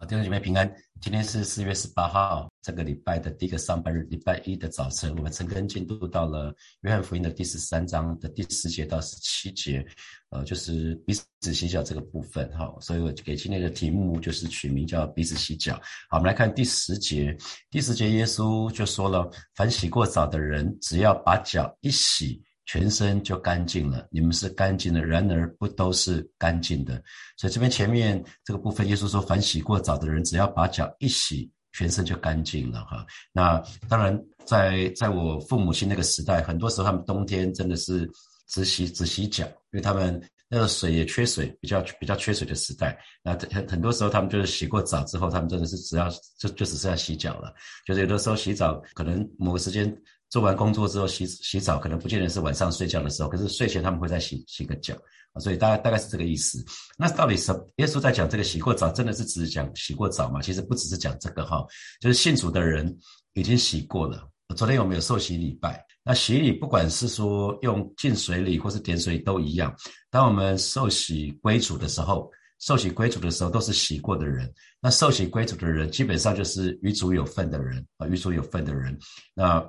好，弟兄姐妹平安。今天是四月十八号，这个礼拜的第一个上班日，礼拜一的早晨，我们陈根进度到了约翰福音的第十三章的第十节到十七节，呃，就是彼此洗脚这个部分。哈，所以我给今天的题目就是取名叫彼此洗脚。好，我们来看第十节。第十节，耶稣就说了：凡洗过澡的人，只要把脚一洗。全身就干净了，你们是干净的，然而不都是干净的。所以这边前面这个部分，耶稣说，凡洗过澡的人，只要把脚一洗，全身就干净了。哈，那当然，在在我父母亲那个时代，很多时候他们冬天真的是只洗只洗脚，因为他们那个水也缺水，比较比较缺水的时代。那很很多时候他们就是洗过澡之后，他们真的是只要就就只剩下洗脚了。就是有的时候洗澡，可能某个时间。做完工作之后洗洗澡，可能不见得是晚上睡觉的时候，可是睡前他们会再洗洗个脚啊，所以大概大概是这个意思。那到底什耶稣在讲这个洗过澡，真的是只讲洗过澡吗？其实不只是讲这个哈，就是信主的人已经洗过了。昨天我们有受洗礼拜，那洗礼不管是说用浸水礼或是点水都一样。当我们受洗归主的时候，受洗归主的时候都是洗过的人。那受洗归主的人基本上就是与主有份的人啊，与主有份的人。那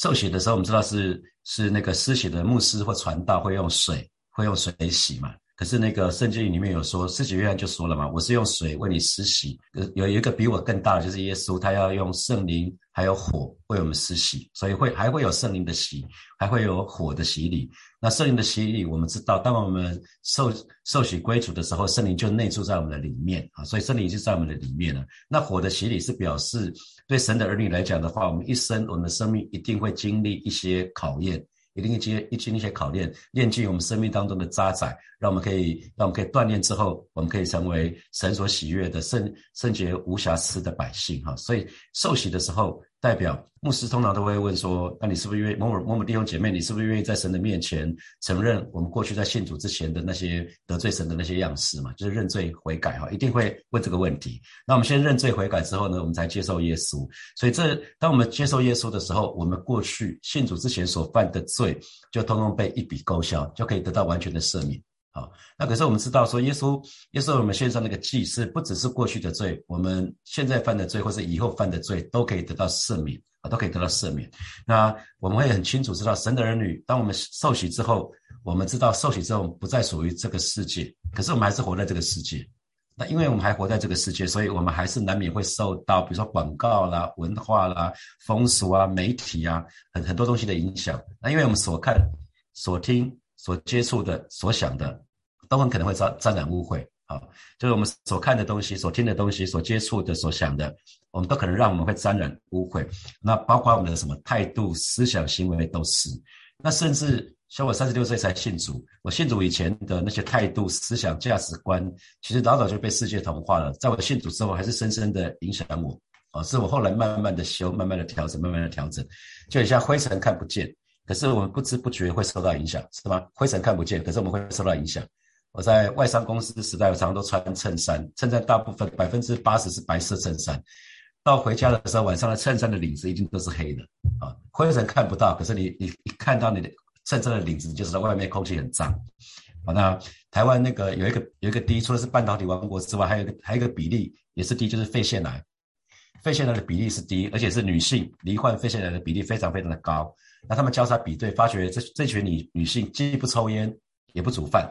受洗的时候，我们知道是是那个施洗的牧师或传道会用水，会用水洗嘛。可是那个圣经里面有说，施洗约翰就说了嘛，我是用水为你施洗。有有一个比我更大的，就是耶稣，他要用圣灵还有火为我们施洗，所以会还会有圣灵的洗，还会有火的洗礼。那圣灵的洗礼，我们知道，当我们受受洗归主的时候，圣灵就内住在我们的里面啊，所以圣灵就在我们的里面了。那火的洗礼是表示，对神的儿女来讲的话，我们一生我们的生命一定会经历一些考验。一定经一经历一些考验，炼尽我们生命当中的渣滓，让我们可以让我们可以锻炼之后，我们可以成为神所喜悦的圣圣洁无瑕疵的百姓哈。所以受洗的时候。代表牧师通常都会问说：“那你是不是愿意某某某某弟兄姐妹？你是不是愿意在神的面前承认我们过去在信主之前的那些得罪神的那些样式嘛？就是认罪悔改哈，一定会问这个问题。那我们先认罪悔改之后呢，我们才接受耶稣。所以这当我们接受耶稣的时候，我们过去信主之前所犯的罪就通通被一笔勾销，就可以得到完全的赦免。”好，那可是我们知道说，耶稣耶稣我们献上那个祭，是不只是过去的罪，我们现在犯的罪，或是以后犯的罪，都可以得到赦免啊，都可以得到赦免。那我们会很清楚知道，神的儿女，当我们受洗之后，我们知道受洗之后不再属于这个世界，可是我们还是活在这个世界。那因为我们还活在这个世界，所以我们还是难免会受到，比如说广告啦、文化啦、风俗啊、媒体啊，很很多东西的影响。那因为我们所看、所听。所接触的、所想的，都很可能会沾沾染污秽啊！就是我们所看的东西、所听的东西、所接触的、所想的，我们都可能让我们会沾染污秽。那包括我们的什么态度、思想、行为都是。那甚至像我三十六岁才信主，我信主以前的那些态度、思想、价值观，其实老早就被世界同化了。在我信主之后，还是深深的影响我啊！是我后来慢慢的修、慢慢的调整、慢慢的调整，就像灰尘看不见。可是我们不知不觉会受到影响，是吗？灰尘看不见，可是我们会受到影响。我在外商公司时代，我常常都穿衬衫，衬衫大部分百分之八十是白色衬衫。到回家的时候，晚上的衬衫的领子一定都是黑的啊。灰尘看不到，可是你你一看到你的衬衫的领子，就知道外面空气很脏。好，那台湾那个有一个有一个低，除了是半导体王国之外，还有一个还有一个比例也是低，就是肺腺癌。肺腺癌的比例是低，而且是女性罹患肺腺癌的比例非常非常的高。那他们交叉比对，发觉这这群女女性既不抽烟，也不煮饭。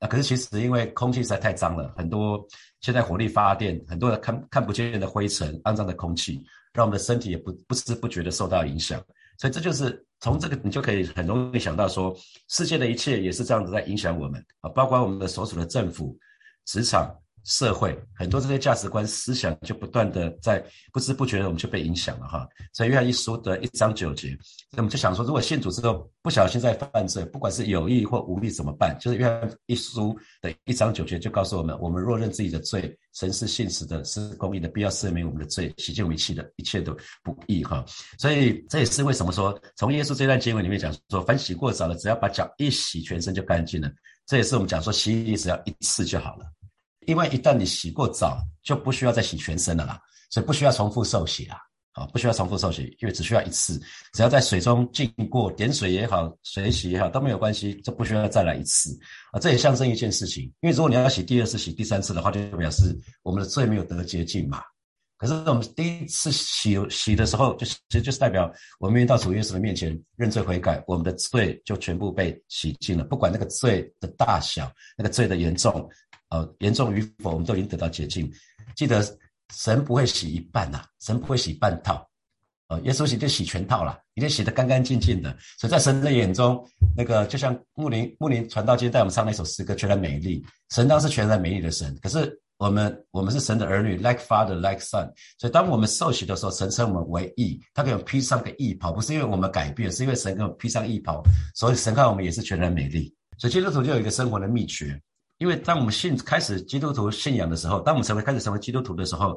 那可是其实因为空气实在太脏了，很多现在火力发电，很多的看看不见的灰尘、肮脏的空气，让我们的身体也不不知不觉的受到影响。所以这就是从这个你就可以很容易想到说，世界的一切也是这样子在影响我们啊，包括我们的所属的政府、职场。社会很多这些价值观思想就不断的在不知不觉的我们就被影响了哈，所以约翰一书的一章九节，那我们就想说，如果信主之后不小心在犯罪，不管是有意或无意怎么办？就是约翰一书的一章九节就告诉我们，我们若认自己的罪，神是信实的，是公义的，必要赦免我们的罪，洗净我们一切的一切的不义哈。所以这也是为什么说，从耶稣这段经文里面讲说，凡洗过澡的，只要把脚一洗，全身就干净了。这也是我们讲说，洗礼只要一次就好了。因为一旦你洗过澡，就不需要再洗全身了啦，所以不需要重复受洗啦。啊，不需要重复受洗，因为只需要一次，只要在水中浸过，点水也好，水洗也好都没有关系，就不需要再来一次啊。这也象征一件事情，因为如果你要洗第二次、洗第三次的话，就表示我们的罪没有得洁净嘛。可是我们第一次洗洗的时候，就其实就是代表我们到主耶稣的面前认罪悔改，我们的罪就全部被洗净了，不管那个罪的大小，那个罪的严重，呃，严重与否，我们都已经得到洁净。记得。神不会洗一半呐，神不会洗半套，呃，耶稣洗就洗全套了，一定洗得干干净净的。所以在神的眼中，那个就像牧林牧林传道今天带我们唱那首诗歌，全然美丽。神当是全然美丽的神，可是我们我们是神的儿女，like father like son。所以当我们受洗的时候，神称我们为义，他给我们披上个义袍，不是因为我们改变，是因为神给我们披上义袍，所以神看我们也是全然美丽。所以基督徒就有一个生活的秘诀。因为当我们信开始基督徒信仰的时候，当我们成为开始成为基督徒的时候，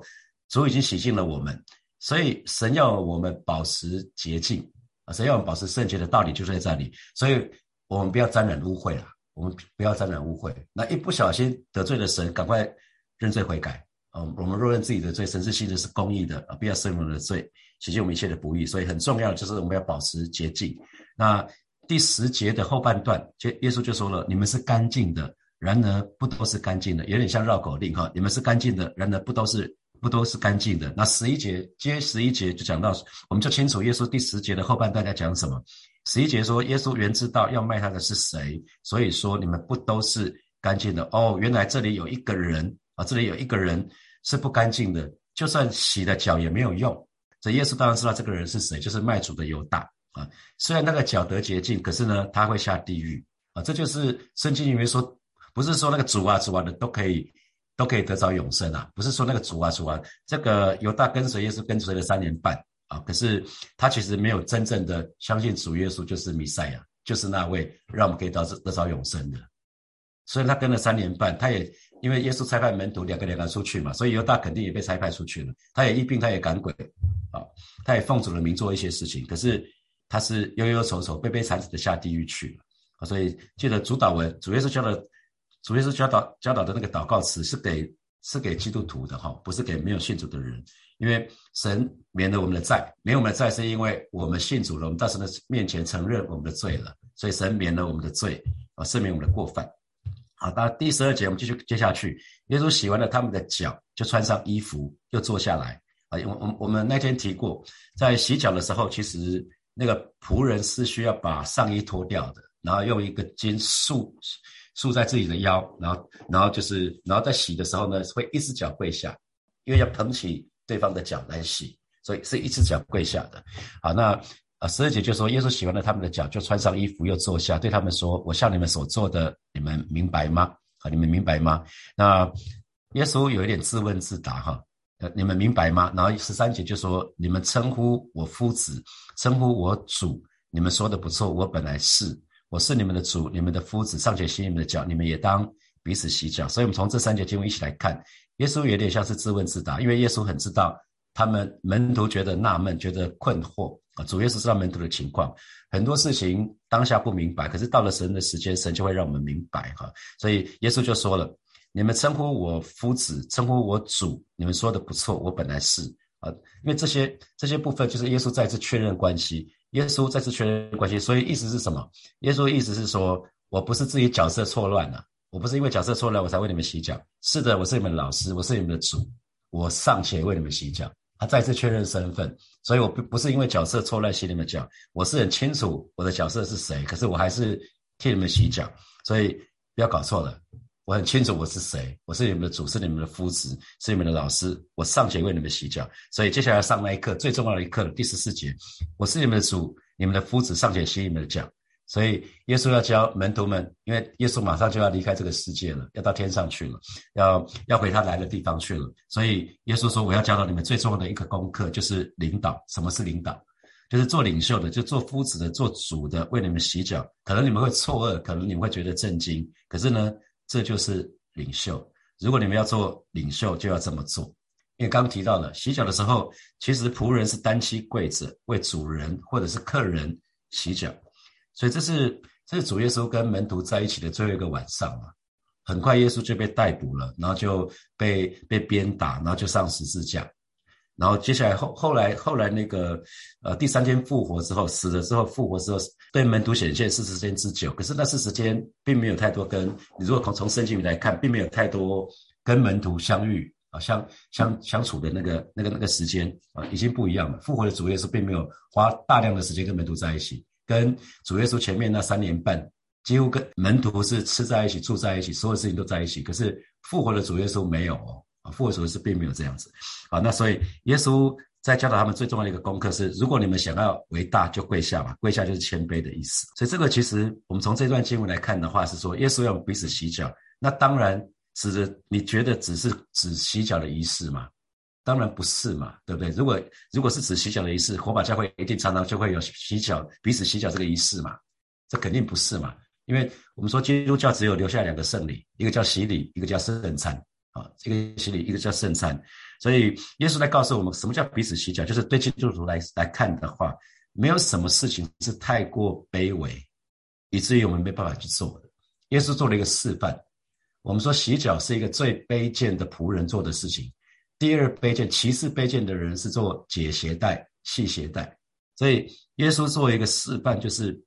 主已经洗净了我们，所以神要我们保持洁净啊，神要我们保持圣洁的道理就在这里，所以我们不要沾染污秽了，我们不要沾染污秽。那一不小心得罪了神，赶快认罪悔改啊！我们若认自己的罪，神是信的是公义的啊，不要生我们的罪，洗净我们一切的不义。所以很重要的就是我们要保持洁净。那第十节的后半段，就耶稣就说了：“你们是干净的。”然而不都是干净的，有点像绕口令哈。你们是干净的，然而不都是不都是干净的。那十一节接十一节就讲到，我们就清楚耶稣第十节的后半段在讲什么。十一节说耶稣原知道要卖他的是谁，所以说你们不都是干净的哦。原来这里有一个人啊，这里有一个人是不干净的，就算洗了脚也没有用。这耶稣当然知道这个人是谁，就是卖主的犹大啊。虽然那个脚得洁净，可是呢他会下地狱啊。这就是圣经里面说。不是说那个主啊主啊的都可以都可以得着永生啊，不是说那个主啊主啊，这个犹大跟随耶稣跟随了三年半啊，可是他其实没有真正的相信主耶稣就是弥赛亚，就是那位让我们可以到得得着永生的。所以他跟了三年半，他也因为耶稣差派门徒两个两个出去嘛，所以犹大肯定也被差派出去了。他也疫病，他也赶鬼啊，他也奉主的名做一些事情，可是他是忧忧愁愁、悲悲惨惨的下地狱去了啊。所以记得主导文，主耶稣教的。主耶稣教导教导的那个祷告词是给是给基督徒的哈，不是给没有信主的人。因为神免了我们的债，免我们的债是因为我们信主了，我们到神的面前承认我们的罪了，所以神免了我们的罪啊，赦免我们的过犯。好，到第十二节我们继续接下去。耶稣洗完了他们的脚，就穿上衣服，又坐下来啊。我我我们那天提过，在洗脚的时候，其实那个仆人是需要把上衣脱掉的，然后用一个金束。束在自己的腰，然后，然后就是，然后在洗的时候呢，会一只脚跪下，因为要捧起对方的脚来洗，所以是一只脚跪下的。好，那啊，十二节就说，耶稣洗完了他们的脚，就穿上衣服，又坐下，对他们说：“我向你们所做的，你们明白吗？啊，你们明白吗？”那耶稣有一点自问自答哈，呃，你们明白吗？然后十三节就说：“你们称呼我夫子，称呼我主，你们说的不错，我本来是。”我是你们的主，你们的夫子，尚且洗你们的脚，你们也当彼此洗脚。所以，我们从这三节经文一起来看，耶稣有点像是自问自答，因为耶稣很知道他们门徒觉得纳闷、觉得困惑啊。主耶稣知道门徒的情况，很多事情当下不明白，可是到了神的时间，神就会让我们明白哈。所以，耶稣就说了：“你们称呼我夫子，称呼我主，你们说的不错，我本来是啊。”因为这些这些部分，就是耶稣再次确认关系。耶稣再次确认关系，所以意思是什么？耶稣意思是说，我不是自己角色错乱了，我不是因为角色错乱我才为你们洗脚。是的，我是你们老师，我是你们的主，我尚且为你们洗脚。他再次确认身份，所以我不不是因为角色错乱洗你们脚，我是很清楚我的角色是谁，可是我还是替你们洗脚。所以不要搞错了，我很清楚我是谁，我是你们的主，是你们的夫子，是你们的老师，我尚且为你们洗脚。所以接下来上那一课最重要的一课第十四节，我是你们的主，你们的夫子尚且洗你们的脚。所以耶稣要教门徒们，因为耶稣马上就要离开这个世界了，要到天上去了，要要回他来的地方去了。所以耶稣说，我要教导你们最重要的一个功课，就是领导。什么是领导？就是做领袖的，就做夫子的，做主的，为你们洗脚。可能你们会错愕，可能你们会觉得震惊，可是呢？这就是领袖。如果你们要做领袖，就要这么做。因为刚提到了洗脚的时候，其实仆人是单膝跪着为主人或者是客人洗脚，所以这是这是主耶稣跟门徒在一起的最后一个晚上嘛。很快耶稣就被逮捕了，然后就被被鞭打，然后就上十字架。然后接下来后后来后来那个呃第三天复活之后死了之后复活之后对门徒显现四十天之久，可是那四十天并没有太多跟你如果从从圣经里来看，并没有太多跟门徒相遇啊相相相处的那个那个那个时间啊已经不一样了。复活的主耶稣并没有花大量的时间跟门徒在一起，跟主耶稣前面那三年半几乎跟门徒是吃在一起住在一起，所有事情都在一起。可是复活的主耶稣没有哦。复活主是并没有这样子，啊，那所以耶稣在教导他们最重要的一个功课是，如果你们想要为大，就跪下嘛，跪下就是谦卑的意思。所以这个其实我们从这段经文来看的话，是说耶稣要彼此洗脚。那当然，是指你觉得只是指洗脚的仪式吗？当然不是嘛，对不对？如果如果是指洗脚的仪式，火把教会一定常常就会有洗脚、彼此洗脚这个仪式嘛？这肯定不是嘛，因为我们说基督教只有留下两个圣礼，一个叫洗礼，一个叫圣餐。啊，这个洗礼，一个叫圣餐，所以耶稣来告诉我们，什么叫彼此洗脚，就是对基督徒来来看的话，没有什么事情是太过卑微，以至于我们没办法去做的。耶稣做了一个示范，我们说洗脚是一个最卑贱的仆人做的事情，第二卑贱、其次卑贱的人是做解鞋带、系鞋带，所以耶稣作为一个示范，就是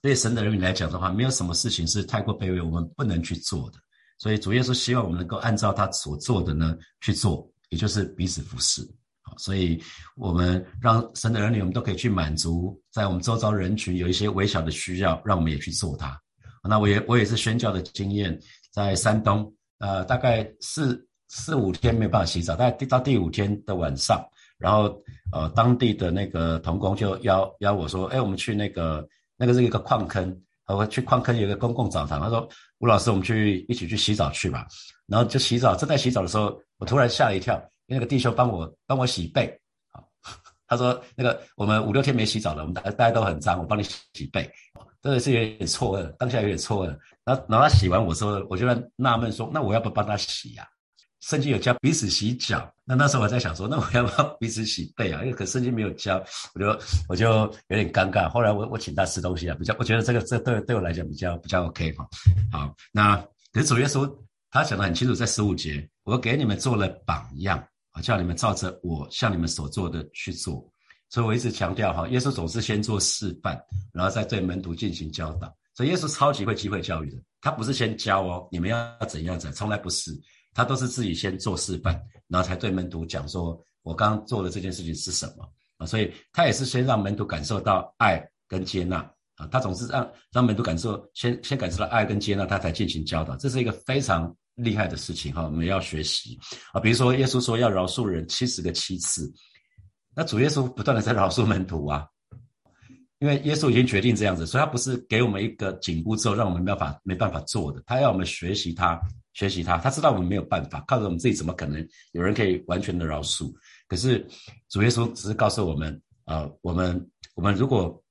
对神的人民来讲的话，没有什么事情是太过卑微，我们不能去做的。所以主耶稣希望我们能够按照他所做的呢去做，也就是彼此服侍。好，所以我们让神的儿女，我们都可以去满足在我们周遭人群有一些微小的需要，让我们也去做它。那我也我也是宣教的经验，在山东，呃，大概四四五天没有办法洗澡，大概到第五天的晚上，然后呃，当地的那个童工就邀邀我说，哎，我们去那个那个是一个矿坑。我去矿坑有一个公共澡堂，他说：“吴老师，我们去一起去洗澡去吧。”然后就洗澡，正在洗澡的时候，我突然吓了一跳，因为那个弟兄帮我帮我洗背。他说：“那个我们五六天没洗澡了，我们大家大家都很脏，我帮你洗背。”真的是有点错愕，当下有点错愕。然后然后他洗完，我说：“我就在纳闷说，那我要不帮他洗呀？”圣经有教彼此洗脚，那那时候我在想说，那我要不要彼此洗背啊？因为可圣经没有教，我就我就有点尴尬。后来我我请他吃东西啊，比较我觉得这个这对对我来讲比较比较 OK 哈。好，那可是主耶稣他讲的很清楚，在十五节，我给你们做了榜样我，叫你们照着我向你们所做的去做。所以我一直强调哈，耶稣总是先做示范，然后再对门徒进行教导。所以耶稣超级会机会教育的，他不是先教哦，你们要怎样怎，从来不是。他都是自己先做示范，然后才对门徒讲说：“我刚刚做的这件事情是什么啊？”所以他也是先让门徒感受到爱跟接纳啊。他总是让让门徒感受先先感受到爱跟接纳，他才进行教导。这是一个非常厉害的事情哈，我们要学习啊。比如说耶稣说要饶恕人七十个七次，那主耶稣不断的在饶恕门徒啊，因为耶稣已经决定这样子，所以他不是给我们一个紧箍之后让我们没办法没办法做的，他要我们学习他。学习他，他知道我们没有办法，靠着我们自己怎么可能有人可以完全的饶恕？可是主耶稣只是告诉我们，呃，我们我们如果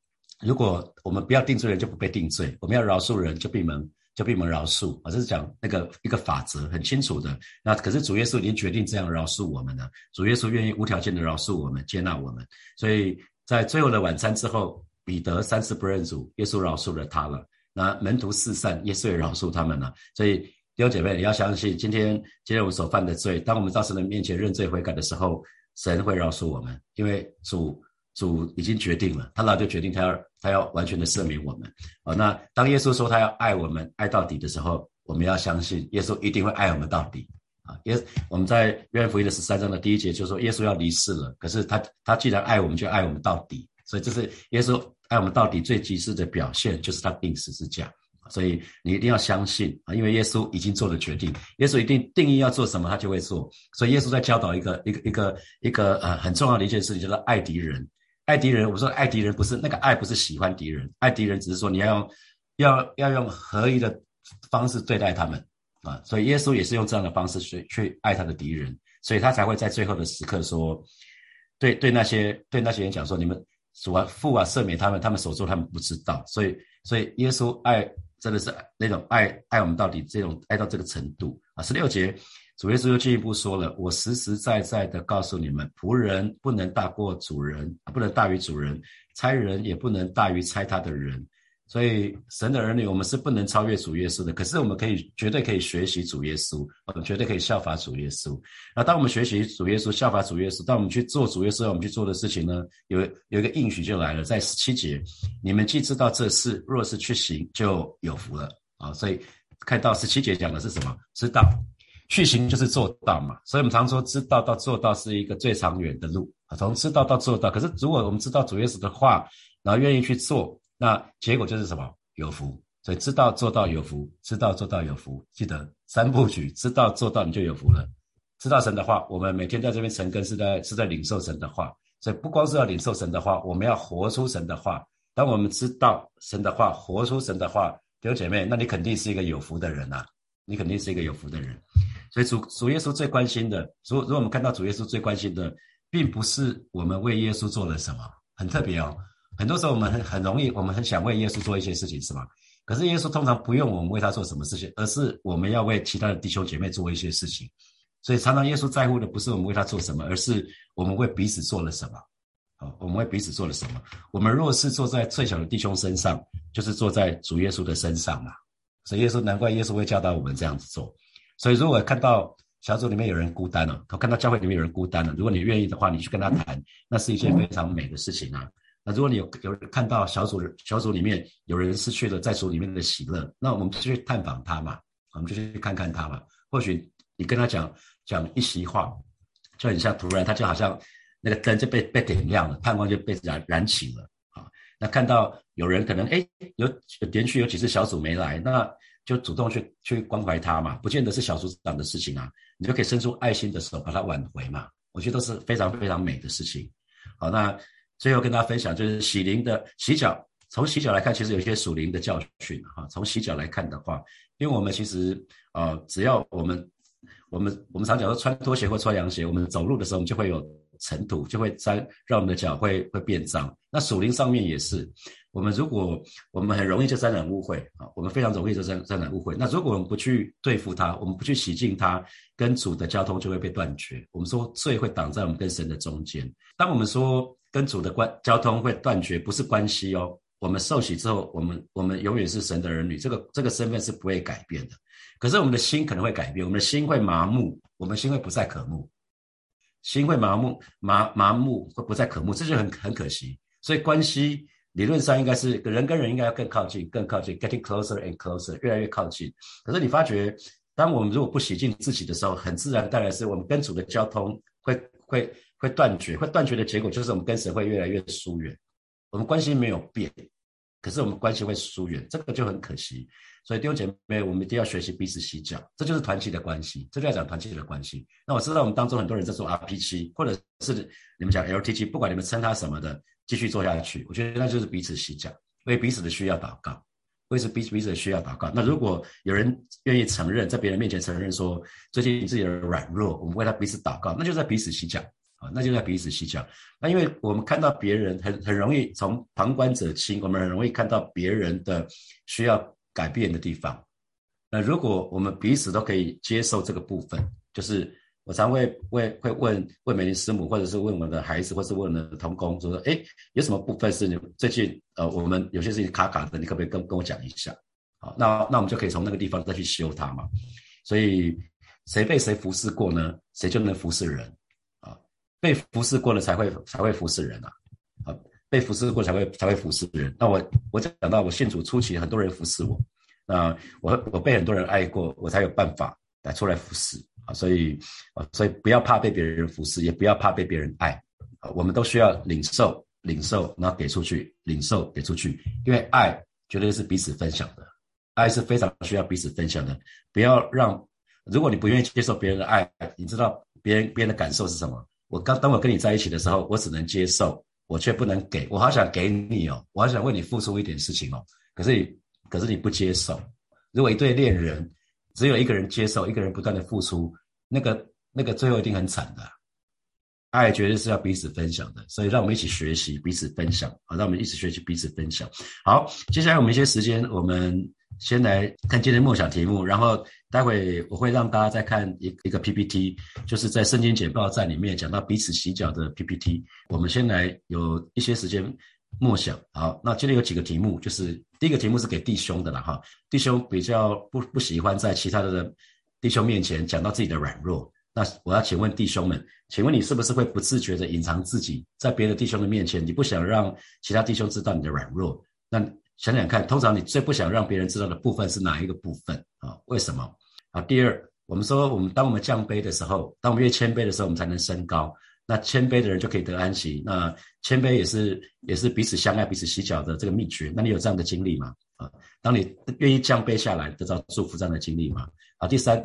如果我们不要定罪人，就不被定罪；我们要饶恕人，就闭门就闭门饶恕。啊，这是讲那个一个法则，很清楚的。那可是主耶稣已经决定这样饶恕我们了，主耶稣愿意无条件的饶恕我们，接纳我们。所以在最后的晚餐之后，彼得三次不认主，耶稣饶恕了他了。那门徒四散，耶稣也饶恕他们了。所以。弟兄姐妹，你要相信，今天今天我们所犯的罪，当我们到神的面前认罪悔改的时候，神会饶恕我们，因为主主已经决定了，他老就决定他要他要完全的赦免我们。哦，那当耶稣说他要爱我们爱到底的时候，我们要相信耶稣一定会爱我们到底。啊，耶我们在约翰福音的十三章的第一节就说耶稣要离世了，可是他他既然爱我们，就爱我们到底。所以这是耶稣爱我们到底最极致的表现，就是他定十字架。所以你一定要相信啊，因为耶稣已经做了决定，耶稣一定定义要做什么，他就会做。所以耶稣在教导一个一个一个一个呃很重要的一件事情，叫做爱敌人。爱敌人，我说爱敌人不是那个爱，不是喜欢敌人，爱敌人只是说你要用要要用合一的方式对待他们啊。所以耶稣也是用这样的方式去去爱他的敌人，所以他才会在最后的时刻说，对对那些对那些人讲说，你们主啊父啊赦免他们，他们所做他们不知道。所以所以耶稣爱。真的是那种爱爱我们到底，这种爱到这个程度啊！十六节，主耶稣又进一步说了：“我实实在在的告诉你们，仆人不能大过主人，不能大于主人；差人也不能大于差他的人。所以神的儿女，我们是不能超越主耶稣的。可是我们可以绝对可以学习主耶稣，我们绝对可以效法主耶稣。那当我们学习主耶稣、效法主耶稣，当我们去做主耶稣要我们去做的事情呢？有有一个应许就来了，在十七节，你们既知道这事，若是去行，就有福了啊！所以看到十七节讲的是什么？知道去行就是做到嘛。所以我们常说，知道到做到是一个最长远的路啊。从知道到做到，可是如果我们知道主耶稣的话，然后愿意去做。那结果就是什么？有福，所以知道做到有福，知道做到有福。记得三部曲，知道做到你就有福了。知道神的话，我们每天在这边成根是在是在领受神的话，所以不光是要领受神的话，我们要活出神的话。当我们知道神的话，活出神的话，弟兄姐妹，那你肯定是一个有福的人呐，你肯定是一个有福的人。所以主主耶稣最关心的，如如果我们看到主耶稣最关心的，并不是我们为耶稣做了什么，很特别哦。很多时候我们很很容易，我们很想为耶稣做一些事情，是吗？可是耶稣通常不用我们为他做什么事情，而是我们要为其他的弟兄姐妹做一些事情。所以常常耶稣在乎的不是我们为他做什么，而是我们为彼此做了什么。好，我们为彼此做了什么？我们若是坐在最小的弟兄身上，就是坐在主耶稣的身上嘛。所以耶稣难怪耶稣会教导我们这样子做。所以如果看到小组里面有人孤单了，看到教会里面有人孤单了，如果你愿意的话，你去跟他谈，那是一件非常美的事情啊。那如果你有有看到小组小组里面有人失去了在组里面的喜乐，那我们就去探访他嘛，我们就去看看他嘛。或许你跟他讲讲一席话，就很像突然他就好像那个灯就被被点亮了，盼望就被燃燃起了啊。那看到有人可能哎有连续有几次小组没来，那就主动去去关怀他嘛，不见得是小组长的事情啊，你就可以伸出爱心的手把他挽回嘛。我觉得都是非常非常美的事情。好，那。最后跟大家分享，就是洗灵的洗脚。从洗脚来看，其实有一些属灵的教训哈。从洗脚来看的话，因为我们其实呃，只要我们我们我们常讲说穿拖鞋或穿凉鞋，我们走路的时候，我们就会有尘土，就会沾，让我们的脚会会变脏。那属灵上面也是，我们如果我们很容易就沾染污秽啊，我们非常容易就沾沾染污秽。那如果我们不去对付它，我们不去洗净它，跟主的交通就会被断绝。我们说罪会挡在我们跟神的中间。当我们说。跟主的关交通会断绝，不是关系哦。我们受洗之后，我们我们永远是神的儿女，这个这个身份是不会改变的。可是我们的心可能会改变，我们的心会麻木，我们心会不再渴慕，心会麻木麻麻木会不再可慕，这就很很可惜。所以关系理论上应该是人跟人应该要更靠近，更靠近，getting closer and closer，越来越靠近。可是你发觉，当我们如果不洗净自己的时候，很自然带来是我们跟主的交通会会。会断绝，会断绝的结果就是我们跟神会越来越疏远。我们关系没有变，可是我们关系会疏远，这个就很可惜。所以弟兄姐妹，我们一定要学习彼此洗脚，这就是团契的关系。这就要讲团契的关系。那我知道我们当中很多人在做 RP 七，或者是你们讲 LT 七，不管你们称它什么的，继续做下去。我觉得那就是彼此洗脚，为彼此的需要祷告，为是彼此彼此的需要祷告。那如果有人愿意承认，在别人面前承认说最近自己的软弱，我们为他彼此祷告，那就在彼此洗脚。啊，那就在彼此洗脚。那因为我们看到别人很很容易从旁观者清，我们很容易看到别人的需要改变的地方。那如果我们彼此都可以接受这个部分，就是我常会会会问问美玲师母，或者是问我的孩子，或是问我的同工，就说：哎，有什么部分是你最近呃，我们有些事情卡卡的，你可不可以跟跟我讲一下？好，那那我们就可以从那个地方再去修它嘛。所以谁被谁服侍过呢？谁就能服侍人啊。被服侍过了才会才会服侍人，啊，被服侍过才会才会服侍人。那我我讲到我信主初期，很多人服侍我，那我我被很多人爱过，我才有办法来出来服侍啊。所以啊，所以不要怕被别人服侍，也不要怕被别人爱啊。我们都需要领受领受，然后给出去，领受给出去，因为爱绝对是彼此分享的，爱是非常需要彼此分享的。不要让，如果你不愿意接受别人的爱，你知道别人别人的感受是什么？我刚当我跟你在一起的时候，我只能接受，我却不能给。我好想给你哦，我好想为你付出一点事情哦。可是你，可是你不接受。如果一对恋人只有一个人接受，一个人不断的付出，那个那个最后一定很惨的。爱绝对是要彼此分享的，所以让我们一起学习彼此分享好，让我们一起学习彼此分享。好，接下来我们一些时间，我们。先来看今天梦想题目，然后待会我会让大家再看一一个 PPT，就是在圣经简报站里面讲到彼此洗脚的 PPT。我们先来有一些时间默想。好，那今天有几个题目，就是第一个题目是给弟兄的了哈。弟兄比较不不喜欢在其他的弟兄面前讲到自己的软弱。那我要请问弟兄们，请问你是不是会不自觉的隐藏自己，在别的弟兄的面前，你不想让其他弟兄知道你的软弱？那想想看，通常你最不想让别人知道的部分是哪一个部分啊？为什么？啊，第二，我们说我们当我们降卑的时候，当我们越谦卑的时候，我们才能升高。那谦卑的人就可以得安息。那谦卑也是也是彼此相爱、彼此洗脚的这个秘诀。那你有这样的经历吗？啊，当你愿意降卑下来，得到祝福这样的经历吗？啊，第三。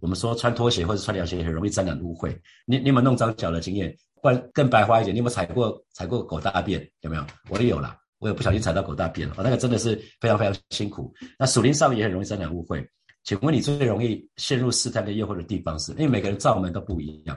我们说穿拖鞋或者穿凉鞋很容易沾染污秽。你你有没有弄脏脚的经验？更更白花一点，你有没有踩过踩过狗大便？有没有？我也有啦，我也不小心踩到狗大便了。那个真的是非常非常辛苦。那属灵上也很容易沾染误会。请问你最容易陷入试探的诱惑的地方是？因为每个人造门都不一样，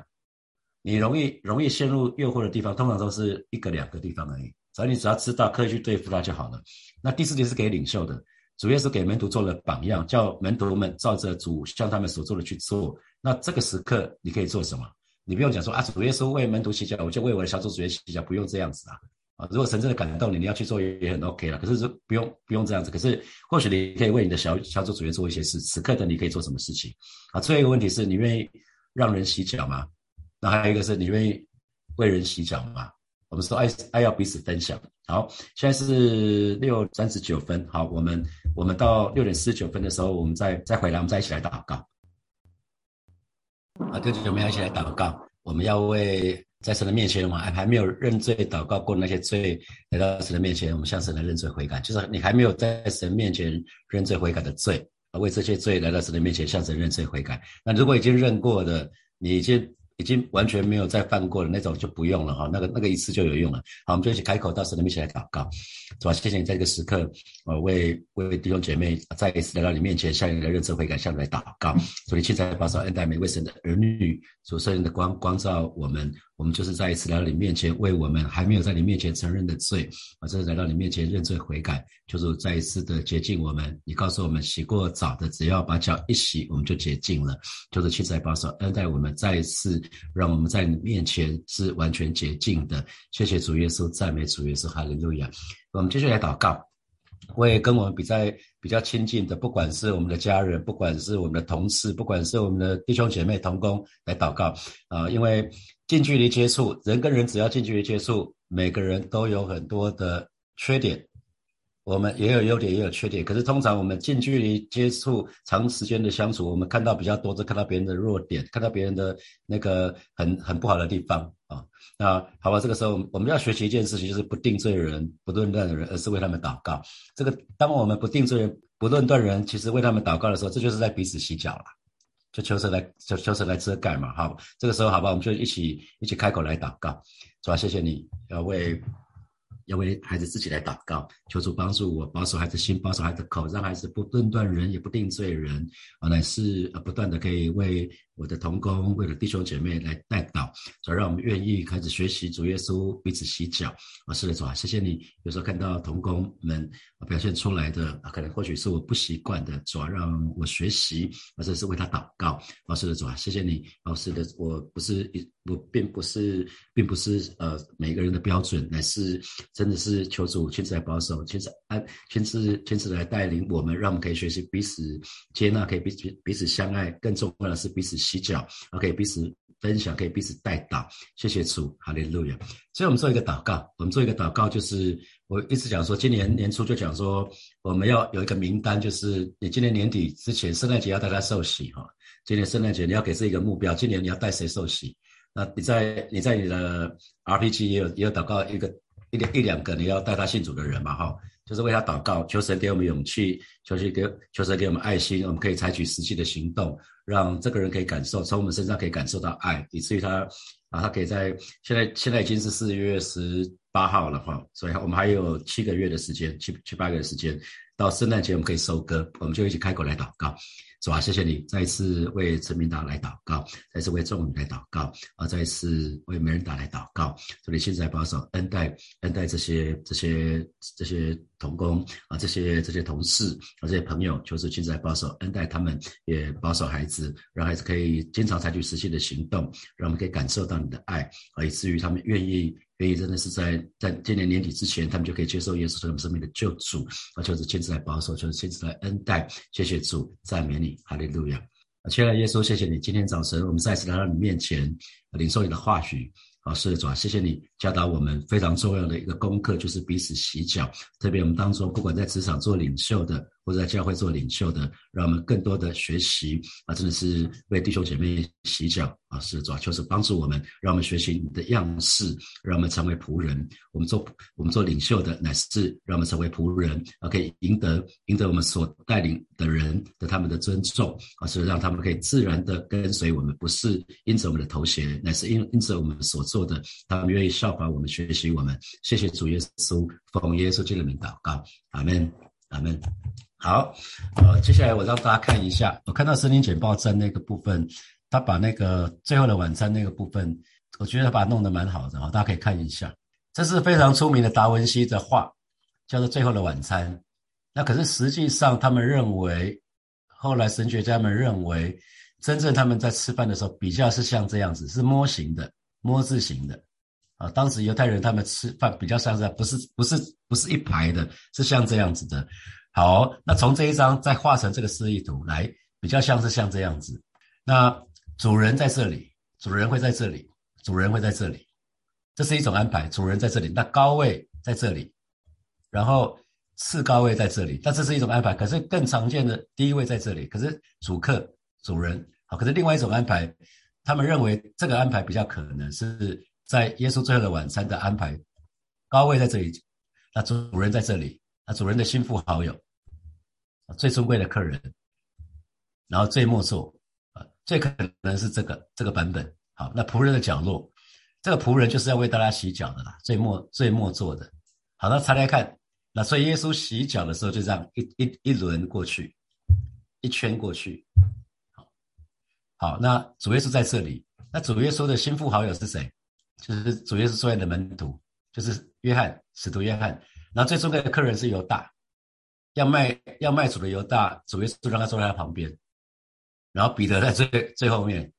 你容易容易陷入诱惑的地方，通常都是一个两个地方而已。所以你只要知道，刻意去对付它就好了。那第四点是给领袖的。主耶稣给门徒做了榜样，叫门徒们照着主向他们所做的去做。那这个时刻你可以做什么？你不用讲说啊，主耶稣为门徒洗脚，我就为我的小组主耶稣洗脚，不用这样子啊。啊，如果神真的感动你，你要去做也很 OK 了。可是不用不用这样子。可是或许你可以为你的小小组主耶做一些事。此刻的你可以做什么事情？啊，最后一个问题是你愿意让人洗脚吗？那还有一个是你愿意为人洗脚吗？我们说爱爱要彼此分享。好，现在是六三十九分。好，我们我们到六点四十九分的时候，我们再再回来，我们再一起来祷告。啊，弟兄们要一起来祷告。我们要为在神的面前嘛，还还没有认罪祷告过那些罪来到神的面前，我们向神来认罪悔改。就是你还没有在神面前认罪悔改的罪，为这些罪来到神的面前向神认罪悔改。那如果已经认过的，你已经。已经完全没有再犯过的那种就不用了哈，那个那个一次就有用了。好，我们就一起开口到神的面前来祷告，主啊，谢谢你在这个时刻，呃，为为弟兄姐妹再一次来到你面前，向你来认罪悔改，向你来祷告。主，你现在保守恩待每位神的儿女，主圣灵的光光照我们。我们就是再一次来到你面前，为我们还没有在你面前承认的罪，啊，这是来到你面前认罪悔改，就是再一次的洁净我们。你告诉我们，洗过澡的，只要把脚一洗，我们就洁净了。就是七彩保守恩待我们，再一次让我们在你面前是完全洁净的。谢谢主耶稣，赞美主耶稣，哈利路亚。我们继续来祷告。为跟我们比在比较亲近的，不管是我们的家人，不管是我们的同事，不管是我们的弟兄姐妹同工来祷告啊，因为近距离接触，人跟人只要近距离接触，每个人都有很多的缺点。我们也有优点，也有缺点。可是通常我们近距离接触、长时间的相处，我们看到比较多，是看到别人的弱点，看到别人的那个很很不好的地方啊。那好吧，这个时候我们要学习一件事情，就是不定罪人、不论断人，而是为他们祷告。这个当我们不定罪人、不论断人，其实为他们祷告的时候，这就是在彼此洗脚了，就求神来求求神来遮盖嘛。好，这个时候好吧，我们就一起一起开口来祷告，主啊，谢谢你要为。要为孩子自己来祷告，求主帮助我保守孩子心，保守孩子口，让孩子不论断人，也不定罪人，啊，乃是不断的可以为我的同工，为了弟兄姐妹来代祷，以让我们愿意开始学习主耶稣彼此洗脚。啊，是的，主啊，谢谢你。有时候看到同工们表现出来的，啊，可能或许是我不习惯的，主要让我学习，或者是为他祷告。啊，是的，主啊，谢谢你。啊，是的，我不是一。我，并不是，并不是，呃，每个人的标准，乃是真的是求主亲自来保守，亲自安，亲自亲自来带领我们，让我们可以学习彼此接纳，可以彼此彼此相爱，更重要的是彼此洗脚，可以彼此分享，可以彼此带祷。谢谢主，哈利路亚。所以我们做一个祷告，我们做一个祷告，就是我一直讲说，今年年初就讲说，我们要有一个名单，就是你今年年底之前，圣诞节要带他受洗哈。今年圣诞节你要给自己一个目标，今年你要带谁受洗？那你在你在你的 RPG 也有也有祷告一个一两一两个你要带他信主的人嘛哈，就是为他祷告，求神给我们勇气，求神给求神给我们爱心，我们可以采取实际的行动，让这个人可以感受从我们身上可以感受到爱，以至于他啊他可以在现在现在已经是四月十八号了哈，所以我们还有七个月的时间，七七八个月时间到圣诞节我们可以收割，我们就一起开口来祷告。主啊，谢谢你再一次为陈明达来祷告，再一次为众人来祷告，啊，再一次为梅人达来祷告。这里现在保守恩待恩待这些这些这些同工啊，这些这些同事啊，这些朋友，就是现在保守恩待他们，也保守孩子，让孩子可以经常采取实际的行动，让我们可以感受到你的爱，啊，以至于他们愿意。愿意真的是在在今年年底之前，他们就可以接受耶稣成为生命的救主，啊，就是亲自来保守，就是亲自来恩待。谢谢主，赞美你，哈利路亚。亲爱的耶稣，谢谢你，今天早晨我们再次来到你面前，领受你的话语。啊，是主啊，谢谢你教导我们非常重要的一个功课，就是彼此洗脚。特别我们当中，不管在职场做领袖的。或者在教会做领袖的，让我们更多的学习啊，真的是为弟兄姐妹洗脚啊，是主要就是帮助我们，让我们学习你的样式，让我们成为仆人。我们做我们做领袖的，乃是让我们成为仆人啊，可以赢得赢得我们所带领的人的他们的尊重啊，是让他们可以自然的跟随我们，不是因着我们的头衔，乃是因因着我们所做的，他们愿意效法我们，学习我们。谢谢主耶稣，奉耶稣基督的名祷告，阿门，阿门。好，呃，接下来我让大家看一下，我看到森林简报站那个部分，他把那个最后的晚餐那个部分，我觉得他把它弄得蛮好的哈，大家可以看一下，这是非常出名的达文西的画，叫做《最后的晚餐》。那可是实际上他们认为，后来神学家们认为，真正他们在吃饭的时候比较是像这样子，是摸形的，摸字形的啊。当时犹太人他们吃饭比较像是，不是不是不是一排的，是像这样子的。好，那从这一张再画成这个示意图来，比较像是像这样子。那主人在这里，主人会在这里，主人会在这里，这是一种安排。主人在这里，那高位在这里，然后次高位在这里，那这是一种安排。可是更常见的第一位在这里，可是主客主人好，可是另外一种安排，他们认为这个安排比较可能是在耶稣最后的晚餐的安排，高位在这里，那主人在这里，那主人的心腹好友。最尊贵的客人，然后最末座，啊，最可能是这个这个版本。好，那仆人的角落，这个仆人就是要为大家洗脚的啦，最末最末座的。好，那猜猜看，那所以耶稣洗脚的时候就这样一一一轮过去，一圈过去。好，好，那主耶稣在这里，那主耶稣的心腹好友是谁？就是主耶稣所爱的门徒，就是约翰，使徒约翰。然后最尊贵的客人是犹大。要卖要卖主的犹大，主耶稣让他坐在他旁边，然后彼得在最最后面，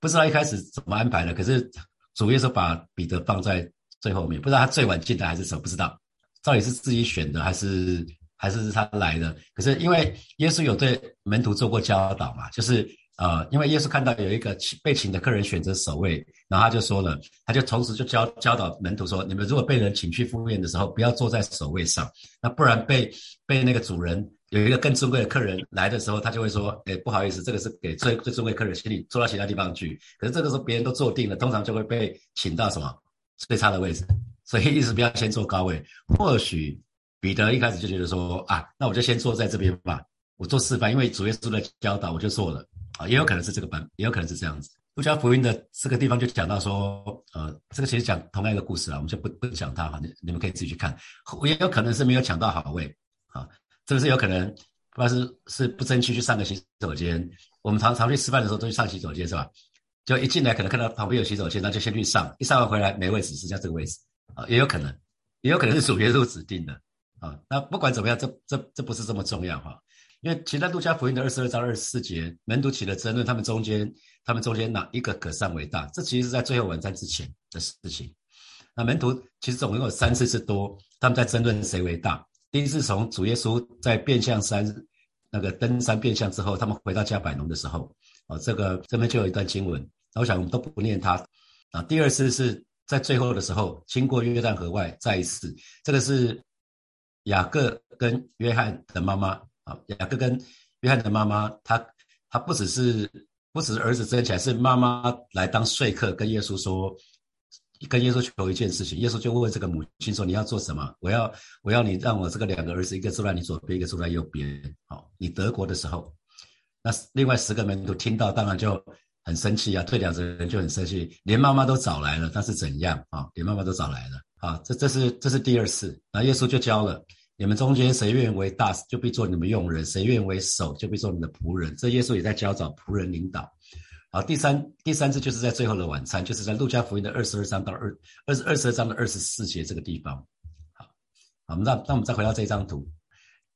不知道一开始怎么安排的，可是主耶稣把彼得放在最后面，不知道他最晚进的还是什么，不知道到底是自己选的还是还是他来的。可是因为耶稣有对门徒做过教导嘛，就是。呃，因为耶稣看到有一个被请的客人选择守卫，然后他就说了，他就同时就教教导门徒说：你们如果被人请去赴宴的时候，不要坐在首位上，那不然被被那个主人有一个更尊贵的客人来的时候，他就会说：哎，不好意思，这个是给最最尊贵客人，请你坐到其他地方去。可是这个时候别人都坐定了，通常就会被请到什么最差的位置，所以意思不要先坐高位。或许彼得一开始就觉得说：啊，那我就先坐在这边吧，我做示范，因为主耶稣的教导，我就做了。啊，也有可能是这个版，也有可能是这样子。路加福音的这个地方就讲到说，呃，这个其实讲同样一个故事啊，我们就不不讲它哈，你你们可以自己去看。也有可能是没有抢到好位，啊，这个是有可能，不管是是不争气去上个洗手间。我们常常去吃饭的时候都去上洗手间是吧？就一进来可能看到旁边有洗手间，那就先去上，一上完回来没位置，剩下这个位置啊，也有可能，也有可能是主耶稣指定的啊。那不管怎么样，这这这不是这么重要哈。因为其他路加福音的二十二章二十四节，门徒起了争论，他们中间，他们中间哪一个可上为大？这其实是在最后晚餐之前的事情。那门徒其实总共有三次之多，他们在争论谁为大。第一次从主耶稣在变相山那个登山变相之后，他们回到加百农的时候，哦，这个这边就有一段经文，我想我们都不念它。啊，第二次是在最后的时候，经过约旦河外再一次，这个是雅各跟约翰的妈妈。啊，雅各跟约翰的妈妈，他他不只是不只是儿子争起来，是妈妈来当说客，跟耶稣说，跟耶稣求一件事情。耶稣就问这个母亲说：“你要做什么？我要我要你让我这个两个儿子，一个坐在你左边，一个坐在右边。好，你德国的时候，那另外十个门徒听到，当然就很生气啊，退两个人就很生气，连妈妈都找来了，那是怎样啊？连妈妈都找来了啊！这这是这是第二次，那耶稣就教了。你们中间谁愿为大，就必做你们用人；谁愿为首，就必做你的仆人。这耶稣也在教导仆人领导。好，第三第三次就是在最后的晚餐，就是在路加福音的二十二章到二二十二十二章的二十四节这个地方。好，好，我们那那我们再回到这张图，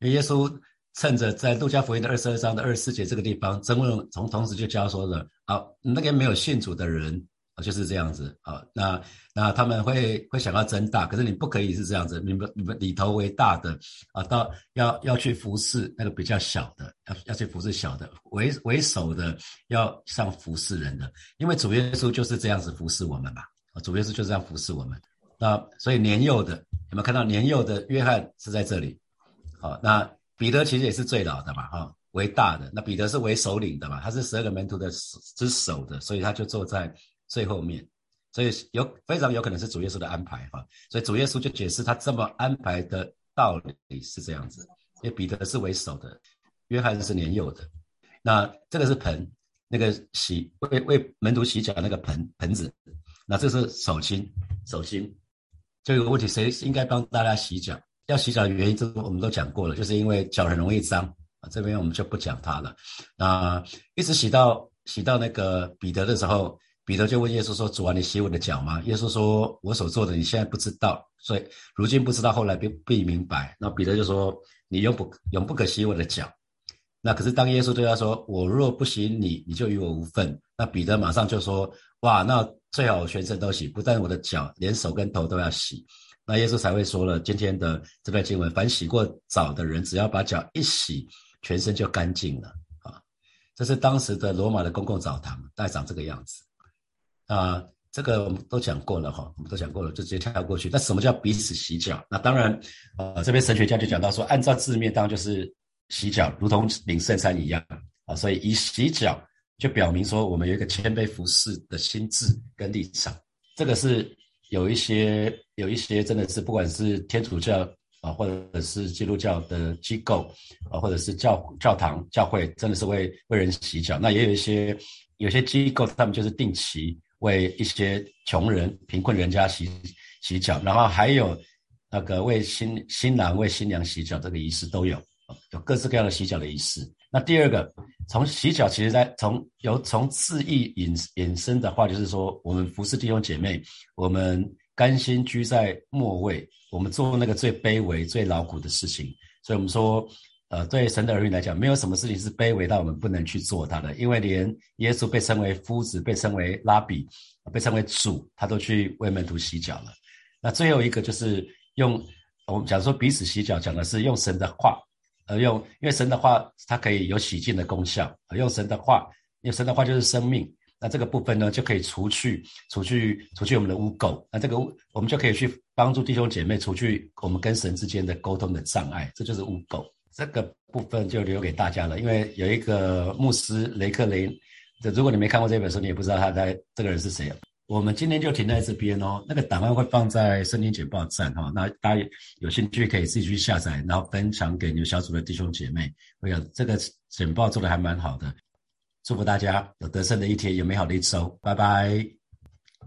因为耶稣趁着在路加福音的二十二章的二十四节这个地方，争论从同时就教说了，好，那个没有信主的人。就是这样子啊，那那他们会会想要增大，可是你不可以是这样子，你们你们里头为大的啊，到要要去服侍那个比较小的，要要去服侍小的，为为首的要上服侍人的，因为主耶稣就是这样子服侍我们嘛，啊，主耶稣就是这样服侍我们，那所以年幼的有没有看到年幼的约翰是在这里？好，那彼得其实也是最老的嘛，哈，为大的，那彼得是为首领的嘛，他是十二个门徒的之首的，所以他就坐在。最后面，所以有非常有可能是主耶稣的安排哈，所以主耶稣就解释他这么安排的道理是这样子，因为彼得是为首的，约翰是年幼的，那这个是盆，那个洗为为门徒洗脚那个盆盆子，那这是手心手心，就有个问题，谁应该帮大家洗脚？要洗脚的原因，这个我们都讲过了，就是因为脚很容易脏啊，这边我们就不讲它了。那一直洗到洗到那个彼得的时候。彼得就问耶稣说：“主啊，你洗我的脚吗？”耶稣说：“我所做的，你现在不知道，所以如今不知道，后来必必明白。”那彼得就说：“你永不永不可洗我的脚。”那可是当耶稣对他说：“我若不洗你，你就与我无份。”那彼得马上就说：“哇，那最好全身都洗，不但我的脚，连手跟头都要洗。”那耶稣才会说了今天的这段经文：“凡洗过澡的人，只要把脚一洗，全身就干净了。”啊，这是当时的罗马的公共澡堂，大概长这个样子。啊，这个我们都讲过了哈，我们都讲过了，就直接跳过去。那什么叫彼此洗脚？那当然，呃，这边神学家就讲到说，按照字面，当然就是洗脚，如同领圣餐一样啊。所以以洗脚就表明说，我们有一个谦卑服侍的心智跟立场。这个是有一些有一些真的是，不管是天主教啊，或者是基督教的机构啊，或者是教教堂教会，真的是为为人洗脚。那也有一些有些机构，他们就是定期。为一些穷人、贫困人家洗洗脚，然后还有那个为新新郎、为新娘洗脚这个仪式都有，有各式各样的洗脚的仪式。那第二个，从洗脚其实在从由从字义引引申的话，就是说我们服侍弟兄姐妹，我们甘心居在末位，我们做那个最卑微、最劳苦的事情。所以我们说。呃，对神的儿女来讲，没有什么事情是卑微到我们不能去做它的，因为连耶稣被称为夫子，被称为拉比，被称为主，他都去为门徒洗脚了。那最后一个就是用我们讲说彼此洗脚，讲的是用神的话，呃，用因为神的话它可以有洗净的功效，用神的话，用神的话就是生命，那这个部分呢就可以除去除去除去我们的污垢，那这个我们就可以去帮助弟兄姐妹除去我们跟神之间的沟通的障碍，这就是污垢。这个部分就留给大家了，因为有一个牧师雷克雷，这如果你没看过这本书，你也不知道他在这个人是谁。我们今天就停在这边哦，那个档案会放在圣经简报站哈，那大家有兴趣可以自己去下载，然后分享给你们小组的弟兄姐妹。我想这个简报做的还蛮好的，祝福大家有得胜的一天，有美好的一周，拜拜。